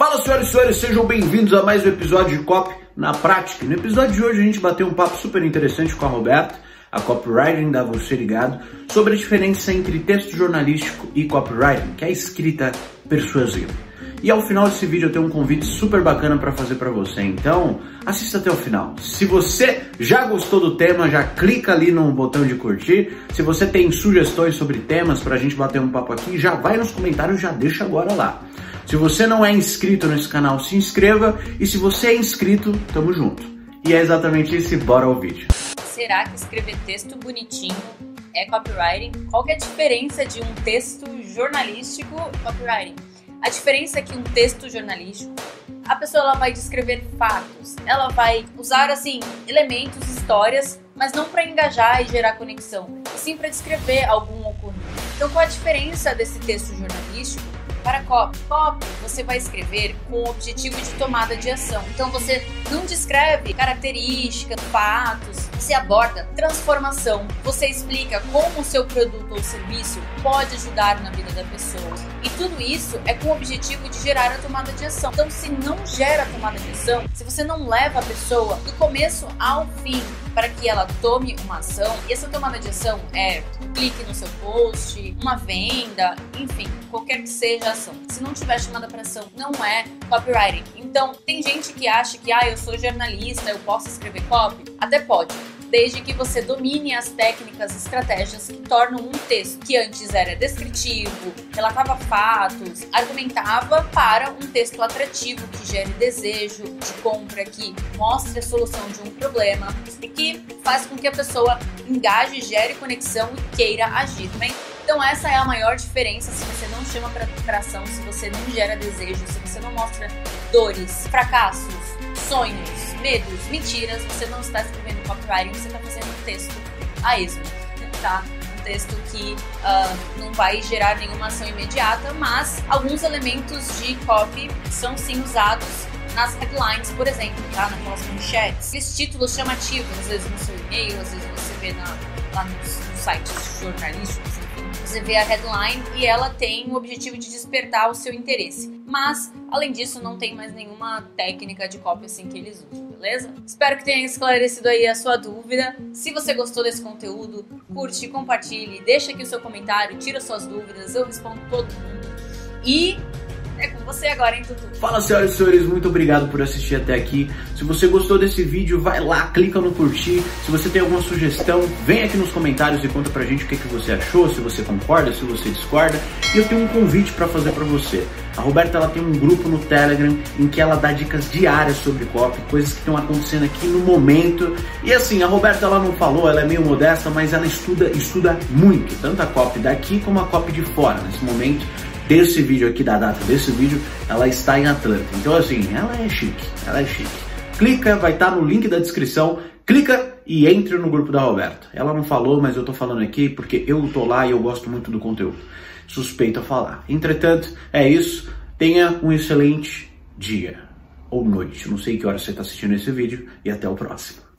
Fala senhoras e senhores, sejam bem-vindos a mais um episódio de Cop na Prática. No episódio de hoje a gente bateu um papo super interessante com a Roberta, a copywriting da Você Ligado, sobre a diferença entre texto jornalístico e copywriting, que é a escrita persuasiva. E ao final desse vídeo eu tenho um convite super bacana para fazer para você. Então, assista até o final. Se você já gostou do tema, já clica ali no botão de curtir. Se você tem sugestões sobre temas para a gente bater um papo aqui, já vai nos comentários, já deixa agora lá. Se você não é inscrito nesse canal, se inscreva. E se você é inscrito, tamo junto. E é exatamente isso, bora ao vídeo. Será que escrever texto bonitinho é copywriting? Qual é a diferença de um texto jornalístico e copywriting? A diferença é que um texto jornalístico, a pessoa ela vai descrever fatos, ela vai usar assim elementos, histórias, mas não para engajar e gerar conexão, e sim para descrever algum ocorrido. Então, qual a diferença desse texto jornalístico para copy? Copy você vai escrever com o objetivo de tomada de ação. Então você não descreve características, fatos, você aborda transformação. Você explica como o seu produto ou serviço pode ajudar na vida da pessoa. E tudo isso é com o objetivo de gerar a tomada de ação. Então, se não gera a tomada de ação, se você não leva a pessoa do começo ao fim para que ela tome uma ação, e essa tomada de ação é um clique no seu post, uma venda, enfim, qualquer que seja a ação. Se não tiver chamada para ação, não é copywriting. Então, tem gente que acha que, ah, eu sou jornalista, eu posso escrever copy? Até pode desde que você domine as técnicas e estratégias que tornam um texto que antes era descritivo, relatava fatos, argumentava para um texto atrativo que gere desejo de compra, que mostre a solução de um problema e que faz com que a pessoa engaje, gere conexão e queira agir também. Então essa é a maior diferença se você não chama para ação, se você não gera desejo, se você não mostra dores, fracassos, sonhos, medos, mentiras, você não está escrevendo copywriting, você está fazendo um texto a esmo, tá? Um texto que uh, não vai gerar nenhuma ação imediata, mas alguns elementos de copy são sim usados nas headlines, por exemplo, tá? Naquelas manchetes. Esses títulos chamativos, às vezes no seu e-mail, às vezes você vê na, lá nos, nos sites jornalísticos, você vê a headline e ela tem o objetivo de despertar o seu interesse. Mas, além disso, não tem mais nenhuma técnica de copy assim que eles usam, beleza? Espero que tenha esclarecido aí a sua dúvida. Se você gostou desse conteúdo, curte, compartilhe, deixa aqui o seu comentário, tira suas dúvidas, eu respondo todo mundo. E é com você agora, hein, Tutu? Fala, senhoras e senhores, muito obrigado por assistir até aqui. Se você gostou desse vídeo, vai lá, clica no curtir. Se você tem alguma sugestão, vem aqui nos comentários e conta pra gente o que, que você achou, se você concorda, se você discorda. E eu tenho um convite para fazer para você. A Roberta ela tem um grupo no Telegram em que ela dá dicas diárias sobre copy, coisas que estão acontecendo aqui no momento. E assim, a Roberta ela não falou, ela é meio modesta, mas ela estuda, estuda muito, tanto a copy daqui como a copy de fora nesse momento desse vídeo aqui, da data desse vídeo, ela está em Atlanta. Então assim, ela é chique, ela é chique. Clica, vai estar no link da descrição, clica e entre no grupo da Roberta. Ela não falou, mas eu tô falando aqui porque eu tô lá e eu gosto muito do conteúdo. Suspeito a falar. Entretanto, é isso. Tenha um excelente dia ou noite. Não sei que hora você está assistindo esse vídeo e até o próximo.